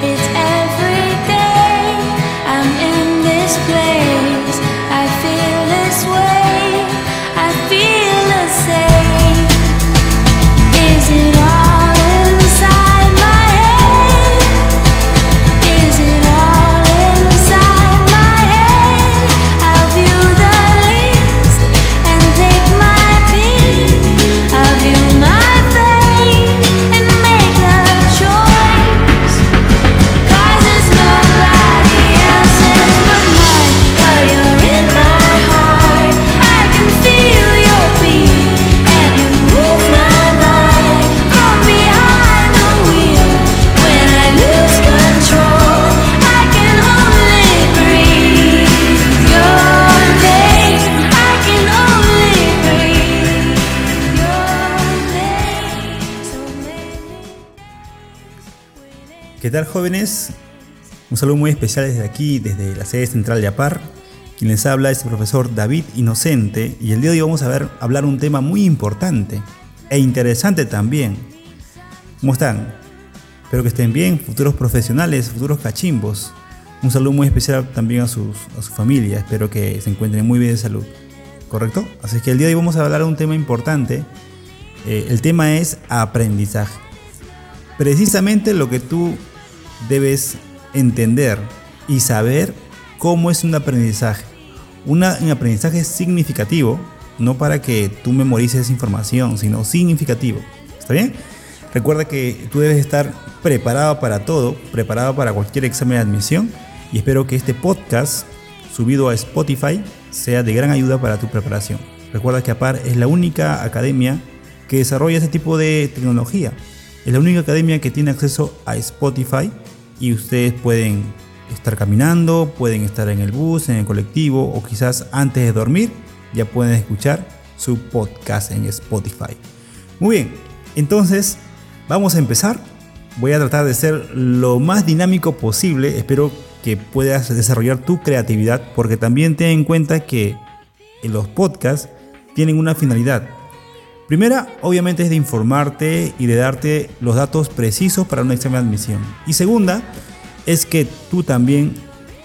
It's ¿Qué tal jóvenes? Un saludo muy especial desde aquí, desde la sede central de APAR. Quien les habla es el profesor David Inocente y el día de hoy vamos a ver, hablar un tema muy importante e interesante también. ¿Cómo están? Espero que estén bien, futuros profesionales, futuros cachimbos. Un saludo muy especial también a, sus, a su familia, espero que se encuentren muy bien de salud. ¿Correcto? Así que el día de hoy vamos a hablar de un tema importante. Eh, el tema es aprendizaje. Precisamente lo que tú debes entender y saber cómo es un aprendizaje. un aprendizaje significativo, no para que tú memorices información, sino significativo. ¿Está bien? Recuerda que tú debes estar preparado para todo, preparado para cualquier examen de admisión y espero que este podcast subido a Spotify sea de gran ayuda para tu preparación. Recuerda que APAR es la única academia que desarrolla ese tipo de tecnología. Es la única academia que tiene acceso a Spotify y ustedes pueden estar caminando, pueden estar en el bus, en el colectivo o quizás antes de dormir ya pueden escuchar su podcast en Spotify. Muy bien, entonces vamos a empezar. Voy a tratar de ser lo más dinámico posible. Espero que puedas desarrollar tu creatividad porque también ten en cuenta que los podcasts tienen una finalidad Primera, obviamente, es de informarte y de darte los datos precisos para un examen de admisión. Y segunda, es que tú también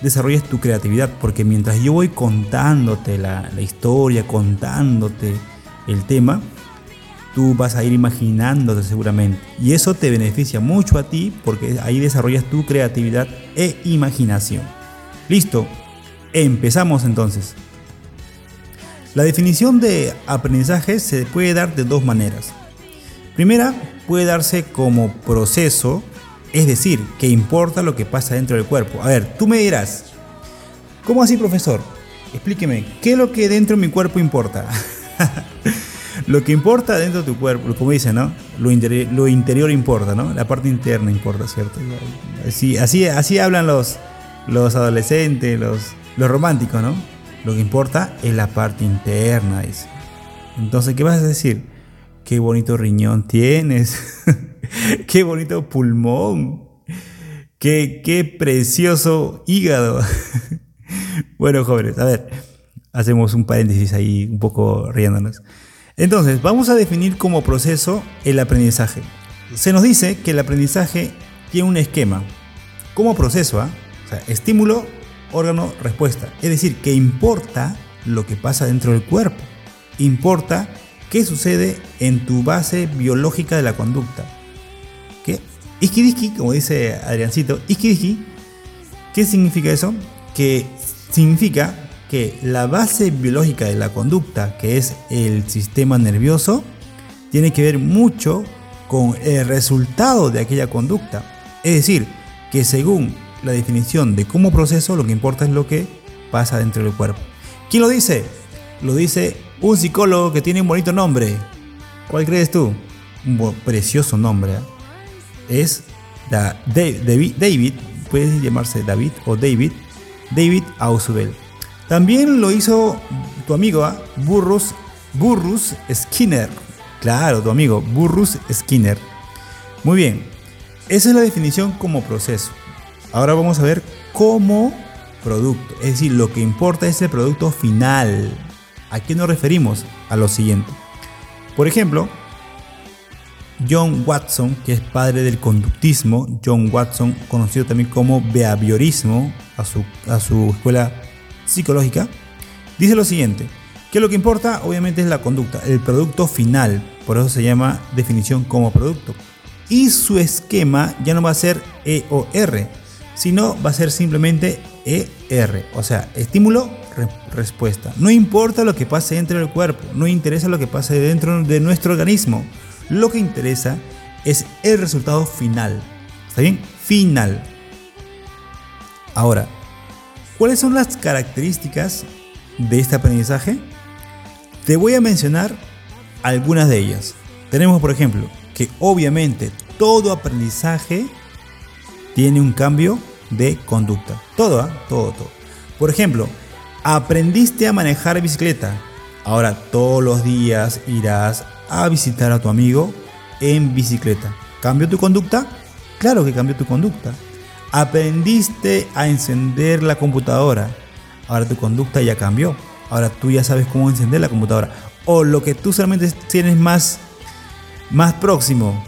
desarrolles tu creatividad, porque mientras yo voy contándote la, historia, contándote el tema, tú vas a ir imaginándote seguramente. Y eso te beneficia mucho a ti porque ahí desarrollas tu creatividad e imaginación. Listo, empezamos entonces. La definición de aprendizaje se puede dar de dos maneras. Primera, puede darse como proceso, es decir, que importa lo que pasa dentro del cuerpo. A ver, tú me dirás, ¿cómo así profesor? Explíqueme, ¿qué es lo que dentro de mi cuerpo importa? lo que importa dentro de tu cuerpo, como dice, ¿no? Lo, interior importa, ¿no? La parte interna importa, ¿cierto? Así, así, así hablan los, los adolescentes, los, los románticos, ¿no? Lo que importa es la parte interna. Entonces, ¿qué vas a decir? Qué bonito riñón tienes. qué bonito pulmón. Qué, qué precioso hígado. bueno, jóvenes, a ver, hacemos un paréntesis ahí un poco riéndonos. Entonces, vamos a definir como proceso el aprendizaje. Se nos dice que el aprendizaje tiene un esquema. Como proceso, ¿ah? o sea, estímulo, órgano respuesta. Es decir, que importa lo que pasa dentro del cuerpo. Importa qué sucede en tu base biológica de la conducta. ¿Qué? Iskidiki, como dice Adriancito, Iskidiki, ¿qué significa eso? Que significa que la base biológica de la conducta, que es el sistema nervioso, tiene que ver mucho con el resultado de aquella conducta. Es decir, que según la definición de cómo proceso, lo que importa es lo que pasa dentro del cuerpo. ¿Quién lo dice? Lo dice un psicólogo que tiene un bonito nombre. ¿Cuál crees tú? Un precioso nombre. ¿eh? Es David, David, puede llamarse David o David, David Ausubel. También lo hizo tu amigo ¿eh? Burrus, Burrus Skinner. Claro, tu amigo Burrus Skinner. Muy bien, esa es la definición como proceso. Ahora vamos a ver cómo producto. Es decir, lo que importa es el producto final. ¿A qué nos referimos? A lo siguiente. Por ejemplo, John Watson, que es padre del conductismo, John Watson, conocido también como behaviorismo, a su, a su escuela psicológica, dice lo siguiente, que lo que importa obviamente es la conducta, el producto final, por eso se llama definición como producto. Y su esquema ya no va a ser E o R, sino va a ser simplemente ER, o sea, estímulo, respuesta. No importa lo que pase dentro del cuerpo, no interesa lo que pase dentro de nuestro organismo, lo que interesa es el resultado final. ¿Está bien? Final. Ahora, ¿cuáles son las características de este aprendizaje? Te voy a mencionar algunas de ellas. Tenemos, por ejemplo, que obviamente todo aprendizaje tiene un cambio de conducta. Todo, ¿ah? todo, todo. Por ejemplo, aprendiste a manejar bicicleta. Ahora todos los días irás a visitar a tu amigo en bicicleta. ¿Cambió tu conducta? Claro que cambió tu conducta. Aprendiste a encender la computadora. Ahora tu conducta ya cambió. Ahora tú ya sabes cómo encender la computadora. O lo que tú solamente tienes más, más próximo.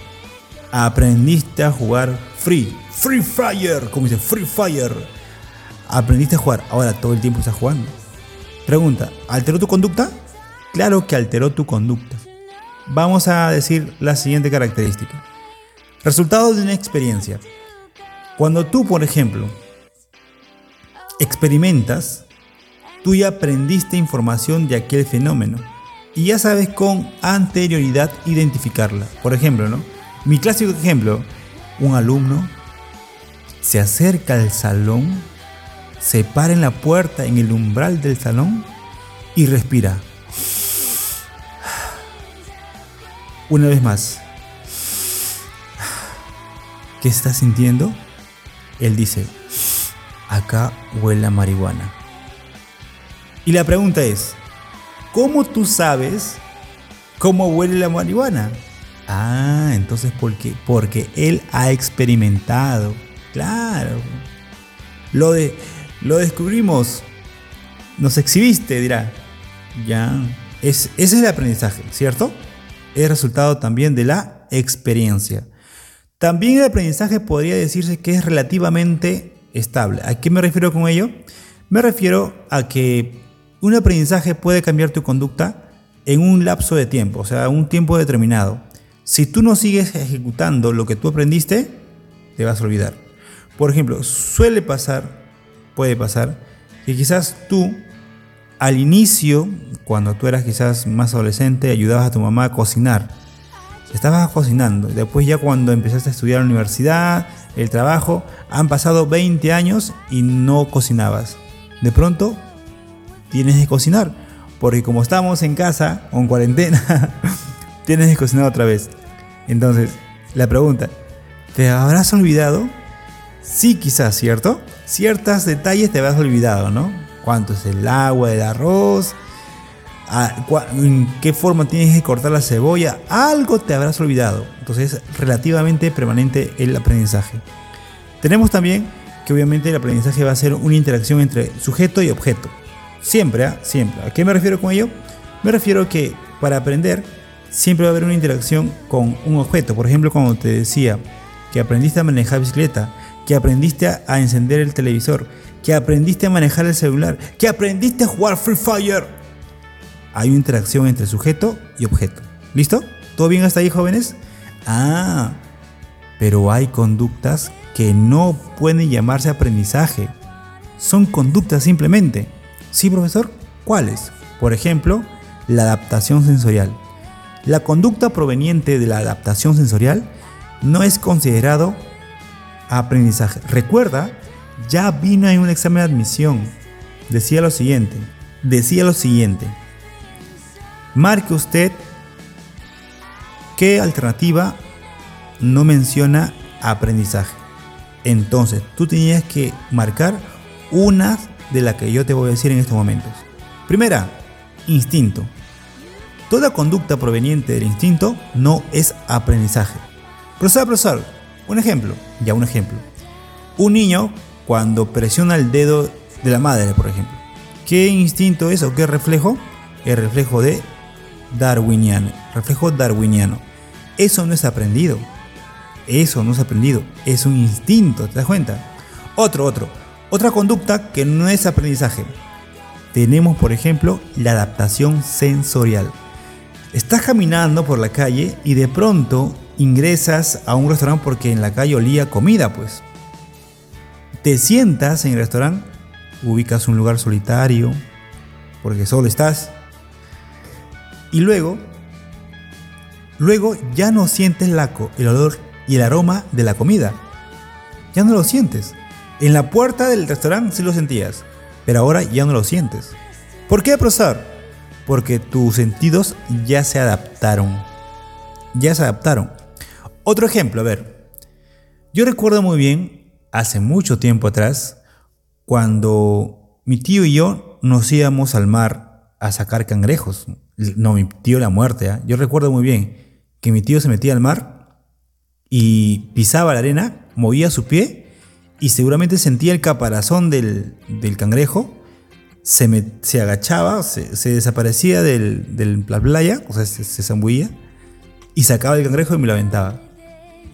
Aprendiste a jugar free. Free Fire. Como dice, Free Fire. Aprendiste a jugar. Ahora todo el tiempo estás jugando. Pregunta, ¿alteró tu conducta? Claro que alteró tu conducta. Vamos a decir la siguiente característica. Resultado de una experiencia. Cuando tú, por ejemplo, experimentas, tú ya aprendiste información de aquel fenómeno y ya sabes con anterioridad identificarla. Por ejemplo, ¿no? Mi clásico ejemplo, un alumno se acerca al salón, se para en la puerta, en el umbral del salón y respira. Una vez más. ¿Qué está sintiendo? Él dice, acá huele a marihuana. Y la pregunta es, ¿cómo tú sabes cómo huele la marihuana? Ah, entonces ¿por qué? Porque él ha experimentado. Claro. Lo, de, lo descubrimos. Nos exhibiste, dirá. Ya. Es, ese es el aprendizaje, ¿cierto? es resultado también de la experiencia. También el aprendizaje podría decirse que es relativamente estable. ¿A qué me refiero con ello? Me refiero a que un aprendizaje puede cambiar tu conducta en un lapso de tiempo, o sea, un tiempo determinado. Si tú no sigues ejecutando lo que tú aprendiste, te vas a olvidar. Por ejemplo, suele pasar, puede pasar, que quizás tú al inicio, cuando tú eras quizás más adolescente, ayudabas a tu mamá a cocinar. Estabas cocinando. Después ya cuando empezaste a estudiar la universidad, el trabajo, han pasado 20 años y no cocinabas. De pronto, tienes que cocinar. Porque como estamos en casa o en cuarentena, tienes que cocinar otra vez. Entonces, la pregunta, ¿te habrás olvidado? Sí, quizás, ¿cierto? Ciertos detalles te habrás olvidado, ¿no? cuánto es el agua del arroz, en qué forma tienes que cortar la cebolla, algo te habrás olvidado. Entonces es relativamente permanente el aprendizaje. Tenemos también que obviamente el aprendizaje va a ser una interacción entre sujeto y objeto. Siempre, ¿ah? siempre. ¿A qué me refiero con ello? Me refiero que para aprender siempre va a haber una interacción con un objeto. Por ejemplo, cuando te decía que aprendiste a manejar bicicleta, que aprendiste a encender el televisor, que aprendiste a manejar el celular, que aprendiste a jugar Free Fire. Hay una interacción entre sujeto y objeto. ¿Listo? ¿Todo bien hasta ahí, jóvenes? Ah, pero hay conductas que no pueden llamarse aprendizaje. Son conductas simplemente. ¿Sí, profesor? ¿Cuáles? Por ejemplo, la adaptación sensorial. La conducta proveniente de la adaptación sensorial no es considerado aprendizaje. Recuerda ya vino en un examen de admisión. Decía lo siguiente, decía lo siguiente. Marque usted qué alternativa no menciona aprendizaje. Entonces, tú tenías que marcar una de las que yo te voy a decir en estos momentos. Primera, instinto. Toda conducta proveniente del instinto no es aprendizaje. Profesor, profesor, un ejemplo, ya un ejemplo. Un niño cuando presiona el dedo de la madre, por ejemplo. ¿Qué instinto es o qué reflejo? El reflejo de darwiniano, reflejo darwiniano. Eso no es aprendido. Eso no es aprendido. Es un instinto, ¿te das cuenta? Otro, otro. Otra conducta que no es aprendizaje. Tenemos, por ejemplo, la adaptación sensorial. Estás caminando por la calle y de pronto ingresas a un restaurante porque en la calle olía comida, pues. Te sientas en el restaurante, ubicas un lugar solitario, porque solo estás. Y luego, luego ya no sientes la, el olor y el aroma de la comida. Ya no lo sientes. En la puerta del restaurante sí lo sentías, pero ahora ya no lo sientes. ¿Por qué, profesor? Porque tus sentidos ya se adaptaron. Ya se adaptaron. Otro ejemplo, a ver. Yo recuerdo muy bien, hace mucho tiempo atrás, cuando mi tío y yo nos íbamos al mar a sacar cangrejos. No, mi tío la muerte. ¿eh? Yo recuerdo muy bien que mi tío se metía al mar y pisaba la arena, movía su pie y seguramente sentía el caparazón del, cangrejo, se, se agachaba, se, desaparecía de la playa, o sea, se, se zambullía y sacaba el cangrejo y me lo aventaba.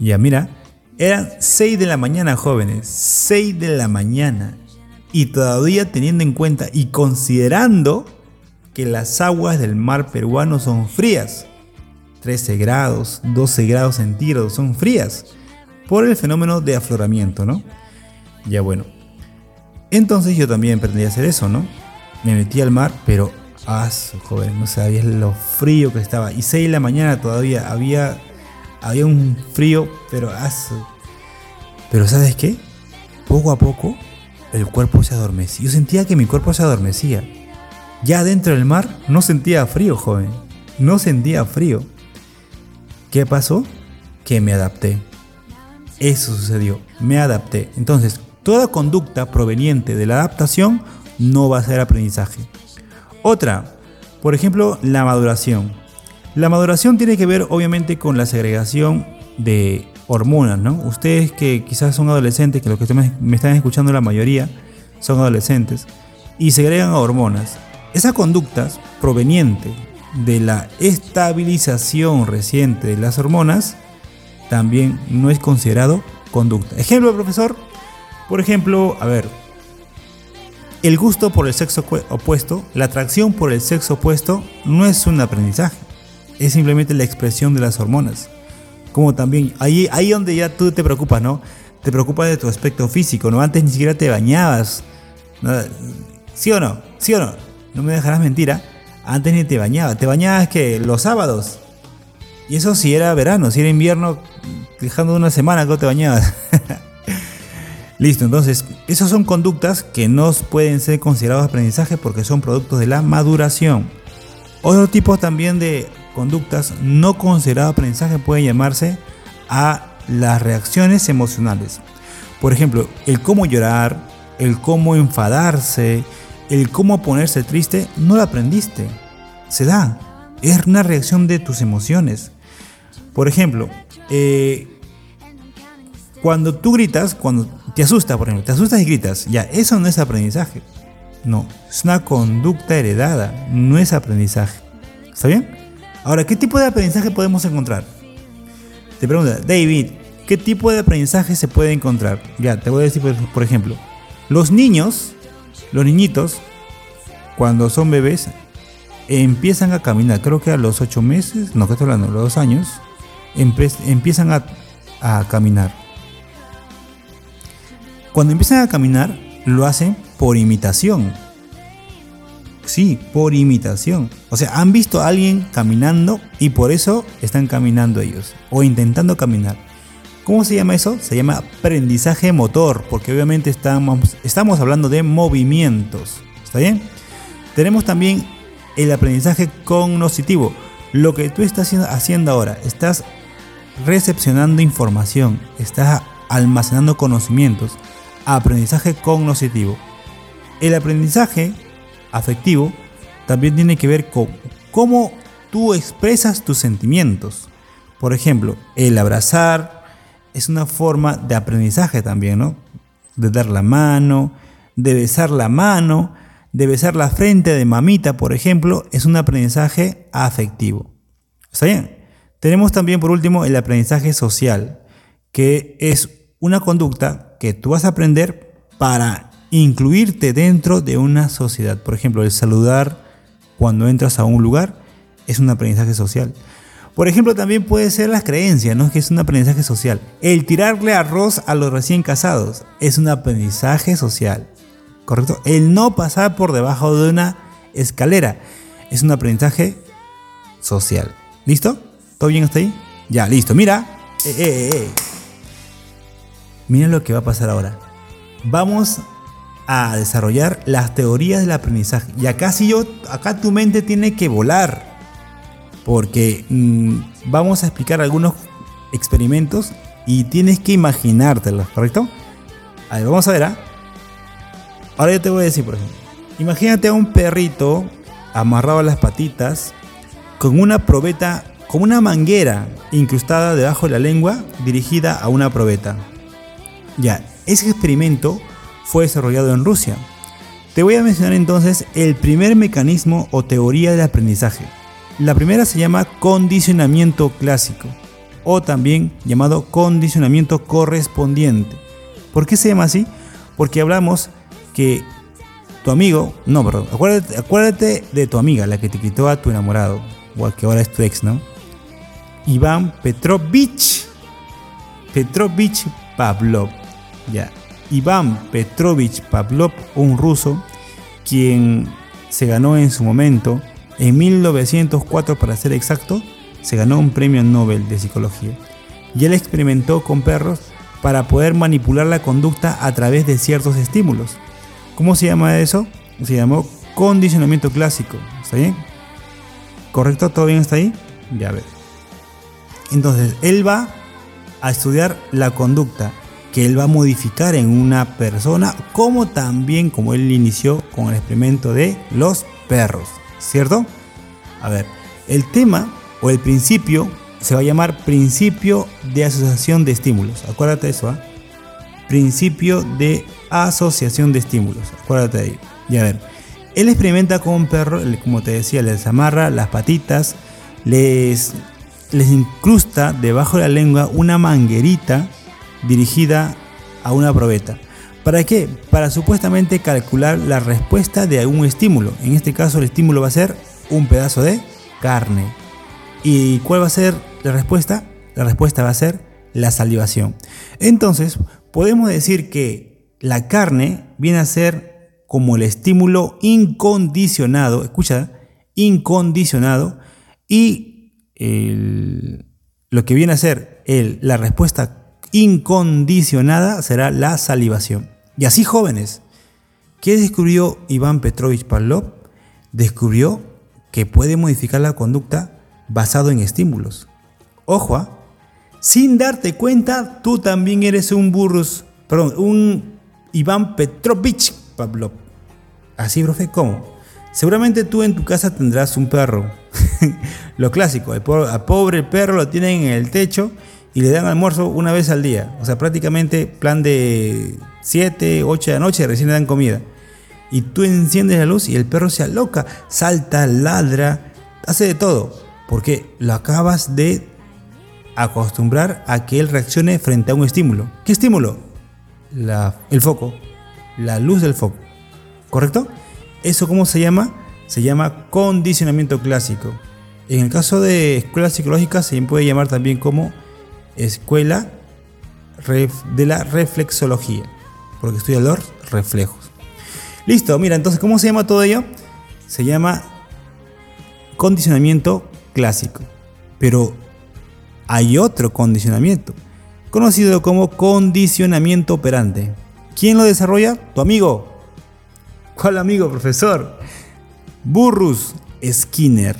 Ya, mira, eran 6 de la mañana, jóvenes, 6 de la mañana. Y todavía teniendo en cuenta y considerando que las aguas del mar peruano son frías. 13 grados, 12 grados centígrados son frías por el fenómeno de afloramiento, ¿no? Ya bueno. Entonces yo también pretendía hacer eso, ¿no? Me metí al mar, pero ah, joven, no sabías lo frío que estaba. Y 6 de la mañana todavía había había un frío, pero aso. Pero ¿sabes qué? Poco a poco el cuerpo se adormecía. Yo sentía que mi cuerpo se adormecía. Ya dentro del mar no sentía frío, joven. No sentía frío. ¿Qué pasó? Que me adapté. Eso sucedió. Me adapté. Entonces, toda conducta proveniente de la adaptación no va a ser aprendizaje. Otra, por ejemplo, la maduración. La maduración tiene que ver obviamente con la segregación de hormonas. Ustedes que quizás son adolescentes, que los que me están escuchando la mayoría son adolescentes, y segregan hormonas. Esa conducta proveniente de la estabilización reciente de las hormonas también no es considerado conducta. Ejemplo, profesor. Por ejemplo, a ver, el gusto por el sexo opuesto, la atracción por el sexo opuesto no es un aprendizaje es simplemente la expresión de las hormonas. Como también, ahí, ahí donde ya tú te preocupas, ¿no? Te preocupas de tu aspecto físico, ¿no? Antes ni siquiera te bañabas. ¿Sí o no? ¿Sí o no? No me dejarás mentira. Antes ni te bañabas. Te bañabas que los sábados. Y eso si era verano, si era invierno, dejando una semana que te bañabas. Listo, entonces, esas son conductas que no pueden ser considerados aprendizaje porque son productos de la maduración. Otro tipo también de conductas no consideradas aprendizaje pueden llamarse a las reacciones emocionales. Por ejemplo, el cómo llorar, el cómo enfadarse, el cómo ponerse triste, no lo aprendiste. Se da. Es una reacción de tus emociones. Por ejemplo, eh, cuando tú gritas, cuando te asustas, por ejemplo, te asustas y gritas, ya, eso no es aprendizaje. No, es una conducta heredada, no es aprendizaje. ¿Está bien? Ahora, ¿qué tipo de aprendizaje podemos encontrar? Te pregunta, David, ¿qué tipo de aprendizaje se puede encontrar? Ya, te voy a decir, por ejemplo, los niños, los niñitos, cuando son bebés, empiezan a caminar, creo que a los 8 meses, no, que estoy hablando, a los 2 años, empiezan a caminar. Cuando empiezan a caminar, lo hacen por imitación. Sí, por imitación. O sea, han visto a alguien caminando y por eso están caminando ellos o intentando caminar. ¿Cómo se llama eso? Se llama aprendizaje motor, porque obviamente estamos, estamos hablando de movimientos. ¿Está bien? Tenemos también el aprendizaje cognoscitivo. Lo que tú estás haciendo ahora, estás recepcionando información, estás almacenando conocimientos. Aprendizaje cognoscitivo. El aprendizaje afectivo también tiene que ver con cómo tú expresas tus sentimientos. Por ejemplo, el abrazar es una forma de aprendizaje también, ¿no? De dar la mano, de besar la mano, de besar la frente de mamita, por ejemplo, es un aprendizaje afectivo. ¿Está bien? Tenemos también por último el aprendizaje social, que es una conducta que tú vas a aprender para incluirte dentro de una sociedad. Por ejemplo, el saludar cuando entras a un lugar es un aprendizaje social. Por ejemplo, también puede ser las creencias, ¿no? Que es un aprendizaje social. El tirarle arroz a los recién casados es un aprendizaje social. ¿Correcto? El no pasar por debajo de una escalera es un aprendizaje social. ¿Listo? ¿Todo bien hasta ahí? Ya, listo. Mira. Eh, eh, eh. Mira lo que va a pasar ahora. Vamos a desarrollar las teorías del aprendizaje. Y acá sí yo, acá tu mente tiene que volar. Porque mm, vamos a explicar algunos experimentos y tienes que imaginártelos, ¿correcto? A ver, vamos a ver, ¿ah? Ahora yo te voy a decir, por ejemplo. Imagínate a un perrito amarrado a las patitas con una probeta con una manguera incrustada debajo de la lengua dirigida a una probeta. Ya, ese experimento fue desarrollado en Rusia. Te voy a mencionar entonces el primer mecanismo o teoría del aprendizaje. La primera se llama condicionamiento clásico o también llamado condicionamiento correspondiente. ¿Por qué se llama así? Porque hablamos que tu amigo, no, perdón, acuérdate, de tu amiga, la que te quitó a tu enamorado, o que ahora es tu ex, ¿no? Iván Petrovich. Petrovich Pavlov. Ya. Iván Petrovich Pavlov, un ruso, quien se ganó en su momento, en 1904 para ser exacto, se ganó un premio Nobel de Psicología. Y él experimentó con perros para poder manipular la conducta a través de ciertos estímulos. ¿Cómo se llama eso? Se llamó condicionamiento clásico. ¿Está bien? ¿Correcto? ¿Todo bien hasta ahí? Ya ver. Entonces, él va a estudiar la conducta que él va a modificar en una persona, como también como él inició con el experimento de los perros, ¿cierto? A ver, el tema o el principio se va a llamar principio de asociación de estímulos. Acuérdate de eso, ¿ah? Principio de asociación de estímulos. Acuérdate de. Y a ver, él experimenta con un perro, como te decía, les amarra las patitas, les les incrusta debajo de la lengua una manguerita dirigida a una probeta. ¿Para qué? Para supuestamente calcular la respuesta de algún estímulo. En este caso el estímulo va a ser un pedazo de carne. ¿Y cuál va a ser la respuesta? La respuesta va a ser la salivación. Entonces, podemos decir que la carne viene a ser como el estímulo incondicionado, escucha, incondicionado, y lo que viene a ser la respuesta incondicionada será la salivación. Y así jóvenes, ¿qué descubrió Iván Petrovich Pavlov? Descubrió que puede modificar la conducta basado en estímulos. Ojo, ¿ah? sin darte cuenta, tú también eres un burrus, perdón, un Iván Petrovich Pavlov. Así, profe, ¿cómo? Seguramente tú en tu casa tendrás un perro. lo clásico, el pobre, perro lo tienen en el techo y le dan almuerzo una vez al día. O sea, prácticamente plan de 7, 8 de la noche recién le dan comida. Y tú enciendes la luz y el perro se aloca, salta, ladra, hace de todo. Porque lo acabas de acostumbrar a que él reaccione frente a un estímulo. ¿Qué estímulo? el foco, la luz del foco. ¿Correcto? ¿Eso cómo se llama? Se llama condicionamiento clásico. En el caso de escuela psicológica se puede llamar también como escuela de la reflexología, porque estudia los reflejos. Listo, mira, entonces, ¿cómo se llama todo ello? Se llama condicionamiento clásico. Pero hay otro condicionamiento, conocido como condicionamiento operante. ¿Quién lo desarrolla? Tu amigo, ¿Cuál amigo, profesor? Burrus Skinner.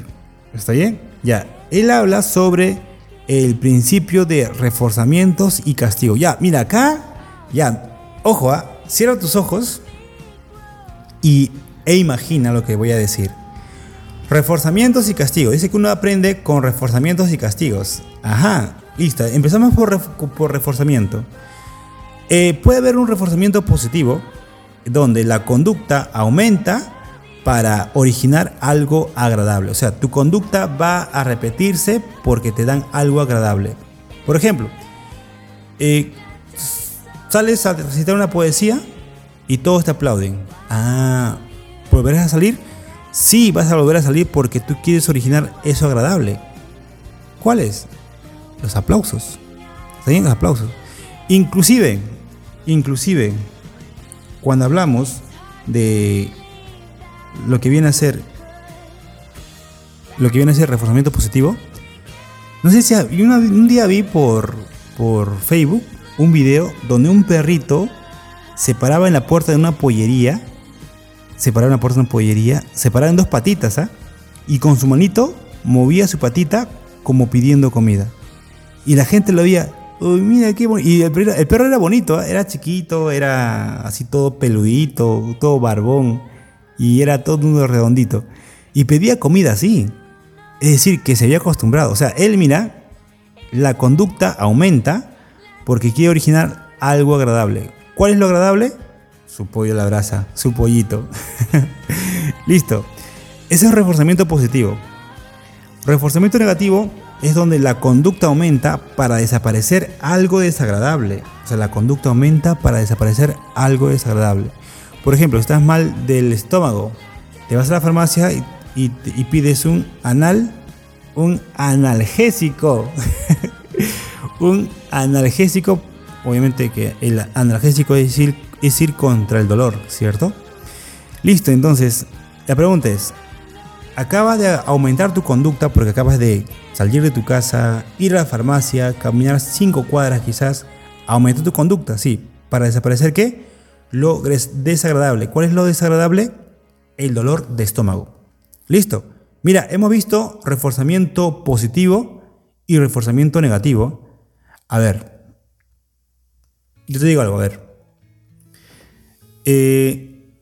¿Está bien? Ya. Él habla sobre el principio de reforzamientos y castigo. Ya, mira acá. Ya. Ojo, ¿ah? cierra tus ojos y, e imagina lo que voy a decir. Reforzamientos y castigo. Dice que uno aprende con reforzamientos y castigos. Ajá, listo. Empezamos por, por reforzamiento. Eh, puede haber un reforzamiento positivo donde la conducta aumenta para originar algo agradable. O sea, tu conducta va a repetirse porque te dan algo agradable. Por ejemplo, eh, sales a recitar una poesía y todos te aplauden. Ah, ¿volverás a salir? Sí, vas a volver a salir porque tú quieres originar eso agradable. ¿Cuáles? Los aplausos. ¿Está Los aplausos. Inclusive, inclusive, cuando hablamos de lo que viene a ser lo que viene a ser reforzamiento positivo, no sé si un día vi por, por Facebook un video donde un perrito se paraba en la puerta de una pollería, se paraba en la puerta de una pollería, se paraba en dos patitas, ¿ah? Y con su manito movía su patita como pidiendo comida. Y la gente lo veía, uy, mira qué bonito. Y el perro, era bonito, ¿ah? era chiquito, era así todo peludito, todo barbón, y era todo uno redondito. Y pedía comida así. Es decir, que se había acostumbrado. O sea, él, mira, la conducta aumenta porque quiere originar algo agradable. ¿Cuál es lo agradable? Su pollo a la brasa, su pollito. Listo. Ese es reforzamiento positivo. Reforzamiento negativo es donde la conducta aumenta para desaparecer algo desagradable. O sea, la conducta aumenta para desaparecer algo desagradable. Por ejemplo, estás mal del estómago, te vas a la farmacia y, pides un anal, un analgésico. un analgésico, obviamente que el analgésico es ir, es ir contra el dolor, ¿cierto? Listo, entonces, la pregunta es, acabas de aumentar tu conducta porque acabas de salir de tu casa, ir a la farmacia, caminar cinco cuadras quizás, aumentó tu conducta, sí, para desaparecer qué? Lo desagradable. ¿Cuál es lo desagradable? El dolor de estómago. Listo. Mira, hemos visto reforzamiento positivo y reforzamiento negativo. A ver, yo te digo algo, a ver. Eh,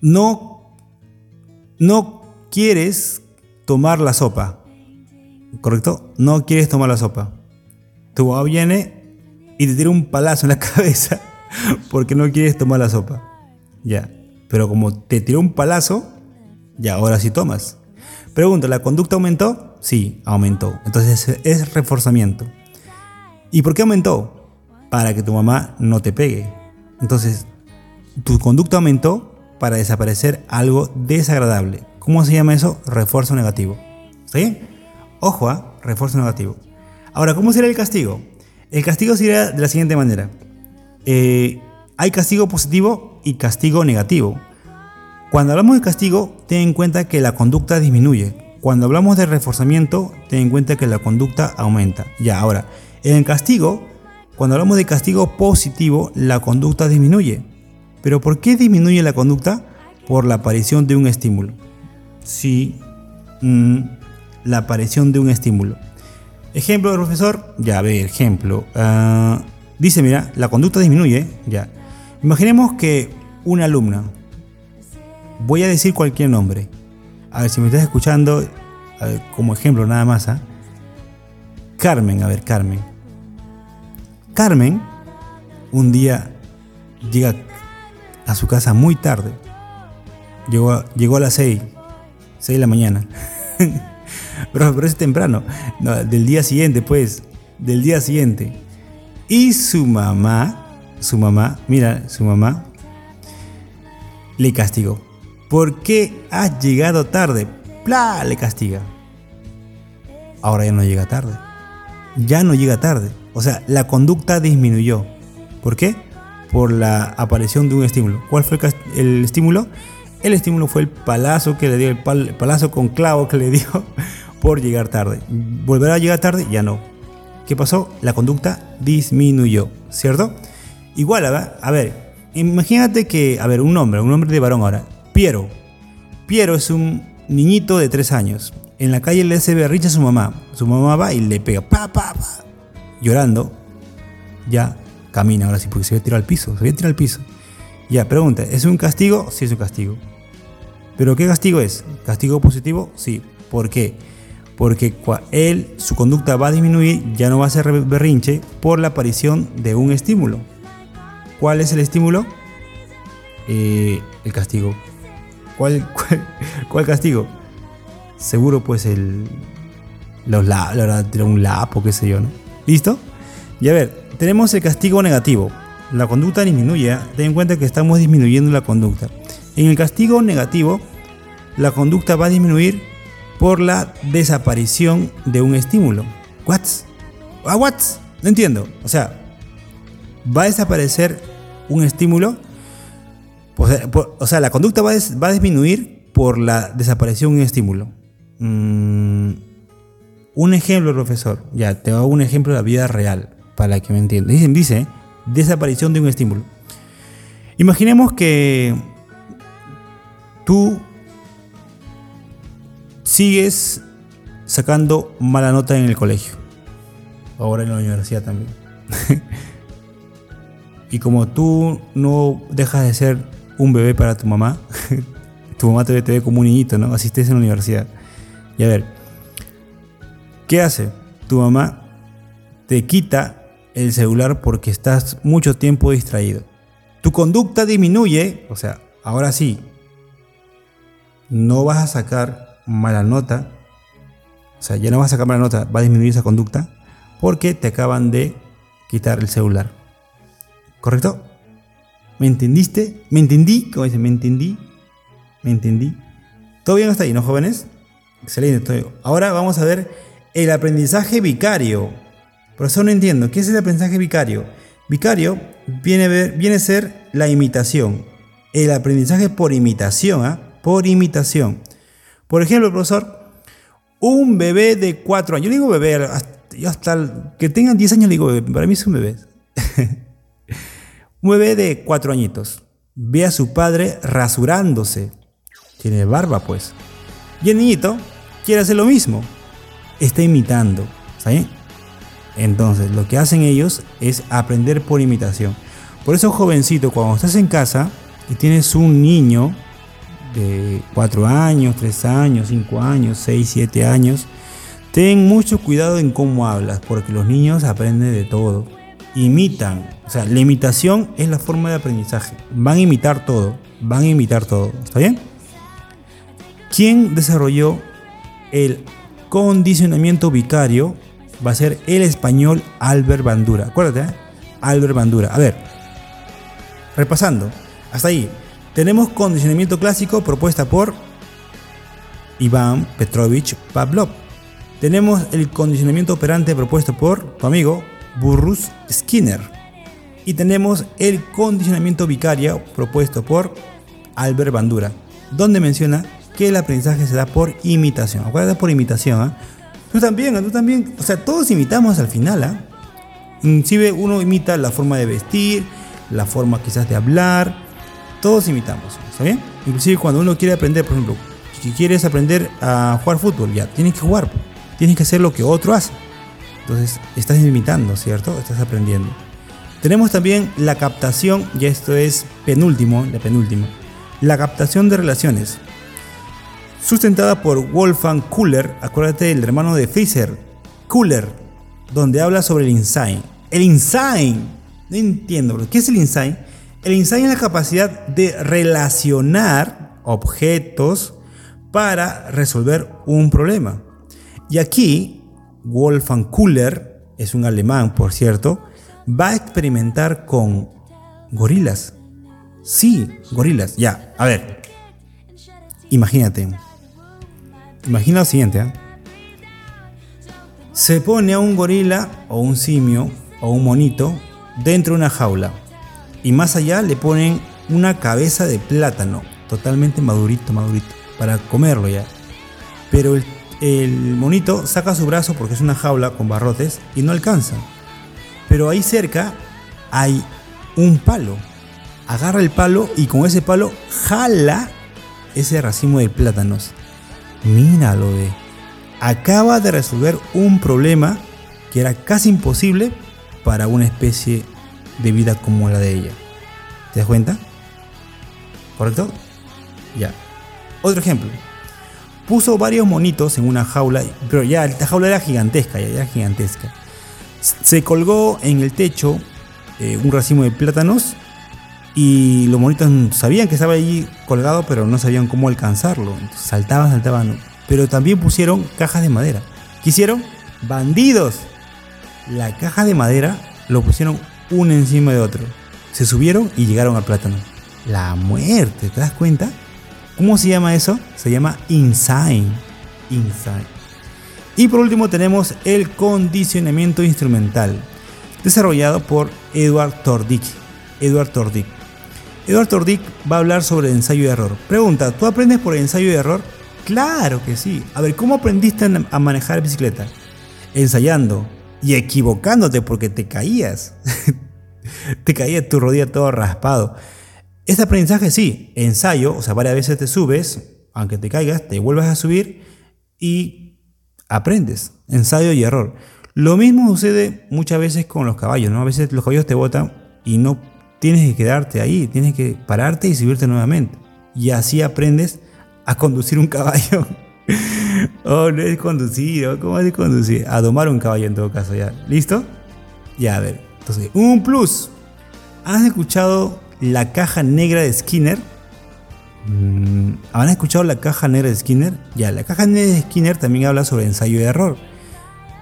no, no quieres tomar la sopa, ¿correcto? No quieres tomar la sopa. Tu mamá viene y te tira un palazo en la cabeza porque no quieres tomar la sopa. Ya. Pero como te tiró un palazo, ya ahora sí tomas. Pregunta, ¿la conducta aumentó? Sí, aumentó. Entonces es reforzamiento. ¿Y por qué aumentó? Para que tu mamá no te pegue. Entonces, tu conducta aumentó para desaparecer algo desagradable. ¿Cómo se llama eso? Refuerzo negativo. ¿Está bien? Ojo ¿ah? refuerzo negativo. Ahora, ¿cómo será el castigo? El castigo sería de la siguiente manera. Eh, hay castigo positivo y castigo negativo. Cuando hablamos de castigo, ten en cuenta que la conducta disminuye. Cuando hablamos de reforzamiento, ten en cuenta que la conducta aumenta. Ya, ahora, en el castigo, cuando hablamos de castigo positivo, la conducta disminuye. ¿Pero por qué disminuye la conducta? Por la aparición de un estímulo. Sí, mm, la aparición de un estímulo. Ejemplo profesor, ya ve, ejemplo. Ah, dice, mira, la conducta disminuye, ya. Imaginemos que una alumna, voy a decir cualquier nombre. A ver si me estás escuchando, como ejemplo nada más. ¿ah? Carmen, a ver, Carmen. Carmen un día llega a su casa muy tarde. Llegó a, llegó a las 6, 6 de la mañana. pero, pero es temprano. del día siguiente, pues. Del día siguiente. Y su mamá, su mamá, mira, su mamá le castigó. ¿Por qué has llegado tarde? ¡Pla! Le castiga. Ahora ya no llega tarde. Ya no llega tarde. O sea, la conducta disminuyó. ¿Por qué? Por la aparición de un estímulo. ¿Cuál fue el, estímulo? El estímulo fue el palazo que le dio, el, palazo con clavo que le dio por llegar tarde. ¿Volverá a llegar tarde? Ya no. ¿Qué pasó? La conducta disminuyó, ¿cierto? Igual, a ver, imagínate que, a ver, un nombre, un nombre de varón ahora. Piero. Piero es un niñito de 3 años. En la calle le hace berricha a su mamá. Su mamá va y le pega, pa, pa, pa llorando, ya camina ahora sí, porque se ve tirado al piso, se ve tirado al piso. Ya, pregunta, ¿es un castigo? Sí, es un castigo. ¿Pero qué castigo es? ¿Castigo positivo? Sí. ¿Por qué? Porque él, su conducta va a disminuir, ya no va a ser berrinche por la aparición de un estímulo. ¿Cuál es el estímulo? Eh, el castigo. ¿Cuál, cuál, castigo? Seguro pues el... Los la, un lapo, qué sé yo, ¿no? ¿Listo? Y a ver, tenemos el castigo negativo. La conducta disminuye. ¿eh? Ten en cuenta que estamos disminuyendo la conducta. En el castigo negativo, la conducta va a disminuir por la desaparición de un estímulo. ¿What? ¿Ah, what? No entiendo. O sea, va a desaparecer un estímulo. O sea, la conducta va a, disminuir por la desaparición de un estímulo. Mm, un ejemplo, profesor. Ya, te hago un ejemplo de la vida real para que me entiendan. Dicen, dice, desaparición de un estímulo. Imaginemos que tú sigues sacando mala nota en el colegio. Ahora en la universidad también. y como tú no dejas de ser un bebé para tu mamá, tu mamá te ve, como un niñito, ¿no? Asistes en la universidad. Y a ver, ¿qué hace? Tu mamá te quita el celular porque estás mucho tiempo distraído. Tu conducta disminuye, o sea, ahora sí, no vas a sacar mala nota, o sea, ya no vas a sacar mala nota, va a disminuir esa conducta porque te acaban de quitar el celular. ¿Correcto? ¿Me entendiste? ¿Me entendí? ¿Cómo dice? ¿Me entendí? ¿Me entendí? ¿Todo bien hasta ahí, no jóvenes? Excelente. Ahora vamos a ver el aprendizaje vicario. Por eso no entiendo. ¿Qué es el aprendizaje vicario? Vicario viene a, ver, viene a ser la imitación. El aprendizaje por imitación, ¿ah? Por imitación. Por ejemplo, profesor, un bebé de 4 años. Yo digo bebé, yo hasta que tengan 10 años digo bebé. Para mí es un bebé. un bebé de 4 añitos. Ve a su padre rasurándose. Tiene barba, pues. Y el niñito quiere hacer lo mismo. Está imitando. ¿Saben? Entonces, lo que hacen ellos es aprender por imitación. Por eso, jovencito, cuando estás en casa y tienes un niño de 4 años, 3 años, 5 años, 6, 7 años, ten mucho cuidado en cómo hablas, porque los niños aprenden de todo. Imitan. O sea, la imitación es la forma de aprendizaje. Van a imitar todo. Van a imitar todo. ¿Está bien? ¿Quién desarrolló el condicionamiento vicario? Va a ser el español Albert Bandura. Acuérdate, ¿eh? Albert Bandura. A ver, repasando. Hasta ahí. Tenemos condicionamiento clásico propuesta por Iván Petrovich Pavlov. Tenemos el condicionamiento operante propuesto por tu amigo Burrus Skinner. Y tenemos el condicionamiento vicario propuesto por Albert Bandura, donde menciona que el aprendizaje se da por imitación. Acuérdate por imitación. ¿ah? Tú también, tú también. O sea, todos imitamos al final. ¿ah? Inclusive uno imita la forma de vestir, la forma quizás de hablar, todos imitamos, ¿está bien? Inclusive cuando uno quiere aprender, por ejemplo, si quieres aprender a jugar fútbol, ya, tienes que jugar, tienes que hacer lo que otro hace. Entonces, estás imitando, ¿cierto? Estás aprendiendo. Tenemos también la captación, y esto es penúltimo, la penúltima, la captación de relaciones. Sustentada por Wolfgang Kuller, acuérdate del hermano de Fischer, Kuller, donde habla sobre el insight. El insight, no entiendo, ¿qué es el insight? El insight es la capacidad de relacionar objetos para resolver un problema. Y aquí, Wolfgang Kuller, es un alemán por cierto, va a experimentar con gorilas. Sí, gorilas. Ya, a ver. Imagínate. Imagina lo siguiente. ¿eh? Se pone a un gorila o un simio o un monito dentro de una jaula y más allá le ponen una cabeza de plátano, totalmente madurito, madurito, para comerlo ya. Pero el, monito saca su brazo porque es una jaula con barrotes y no alcanza. Pero ahí cerca hay un palo. Agarra el palo y con ese palo jala ese racimo de plátanos. Míralo de. Acaba de resolver un problema que era casi imposible para una especie de vida como la de ella. ¿Te das cuenta? ¿Correcto? Ya. Otro ejemplo. Puso varios monitos en una jaula, pero ya esta jaula era gigantesca, ya era gigantesca. Se colgó en el techo eh, un racimo de plátanos Y los monitos sabían que estaba allí colgado, pero no sabían cómo alcanzarlo. saltaban, saltaban. Pero también pusieron cajas de madera. ¿Qué hicieron? Bandidos. La caja de madera lo pusieron uno encima de otro. Se subieron y llegaron al plátano. La muerte, ¿te das cuenta? ¿Cómo se llama eso? Se llama Inside. Inside. Y por último tenemos el condicionamiento instrumental, desarrollado por Edward Tordick. Edward Tordick. Edward Tordick va a hablar sobre ensayo y error. Pregunta, ¿tú aprendes por ensayo y error? Claro que sí. A ver, ¿cómo aprendiste a manejar bicicleta? Ensayando y equivocándote porque te caías. te caía tu rodilla todo raspado. Este aprendizaje sí, ensayo, o sea, varias veces te subes, aunque te caigas, te vuelves a subir y aprendes. Ensayo y error. Lo mismo sucede muchas veces con los caballos, ¿no? A veces los caballos te botan y no tienes que quedarte ahí, tienes que pararte y subirte nuevamente. Y así aprendes a conducir un caballo. oh, no es conducir, ¿cómo es conducir? A domar un caballo en todo caso, ya. ¿Listo? Ya, a ver. Entonces, un plus. ¿Has escuchado la caja negra de Skinner? Mm, ¿Han escuchado la caja negra de Skinner? Ya, la caja negra de Skinner también habla sobre ensayo y error.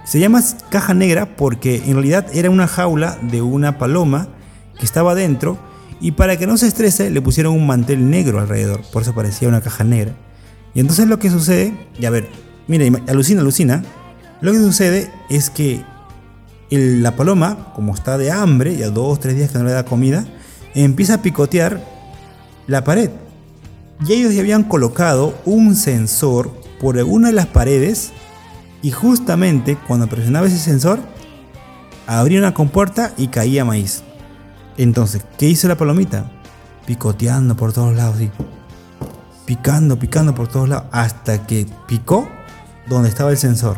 Se llama caja negra porque en realidad era una jaula de una paloma que estaba dentro y para que no se estrese le pusieron un mantel negro alrededor, por eso parecía una caja negra. Y entonces lo que sucede, y a ver, mira, alucina, alucina, lo que sucede es que la paloma, como está de hambre, ya dos, tres días que no le da comida, empieza a picotear la pared. Y ellos ya habían colocado un sensor por una de las paredes y justamente cuando presionaba ese sensor, abría una compuerta y caía maíz. Entonces, ¿qué hizo la palomita? Picoteando por todos lados, Picando, picando por todos lados, hasta que picó donde estaba el sensor.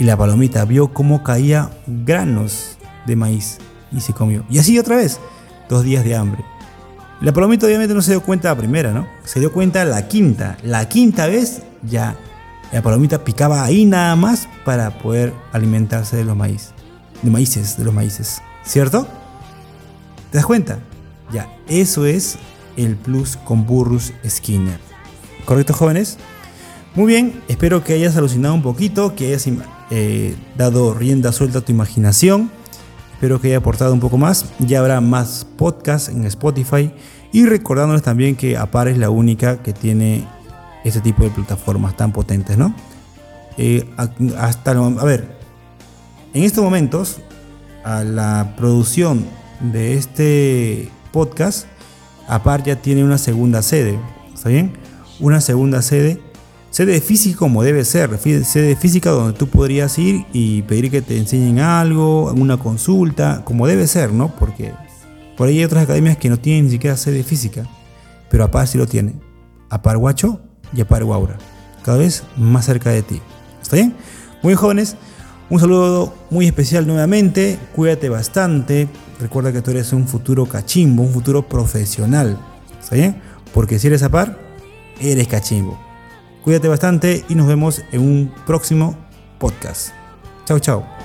Y la palomita vio cómo caía granos de maíz y se comió. Y así otra vez, dos días de hambre. La palomita obviamente no se dio cuenta la primera, ¿no? Se dio cuenta la quinta. La quinta vez ya la palomita picaba ahí nada más para poder alimentarse de los maíz. De maíces, de los maíces. ¿Cierto? ¿Te das cuenta? Ya, eso es el plus con Burrus Skinner. ¿Correcto, jóvenes? Muy bien, espero que hayas alucinado un poquito, que hayas eh, dado rienda suelta a tu imaginación. Espero que haya aportado un poco más. Ya habrá más podcasts en Spotify. Y recordándoles también que APAR es la única que tiene este tipo de plataformas tan potentes, ¿no? Eh, hasta, a ver, en estos momentos, a la producción de este podcast, APAR ya tiene una segunda sede. ¿Está bien? Una segunda sede. Sede física como debe ser. Sede física donde tú podrías ir y pedir que te enseñen algo, una consulta, como debe ser, ¿no? Porque por ahí hay otras academias que no tienen ni siquiera sede física. Pero APAR sí lo tiene. APAR Guacho y APAR Guaura. Cada vez más cerca de ti. ¿Está bien? Muy jóvenes. Un saludo muy especial nuevamente. Cuídate bastante recuerda que tú eres un futuro cachimbo, un futuro profesional. ¿Está bien? Porque si eres a par, eres cachimbo. Cuídate bastante y nos vemos en un próximo podcast. Chao, chao.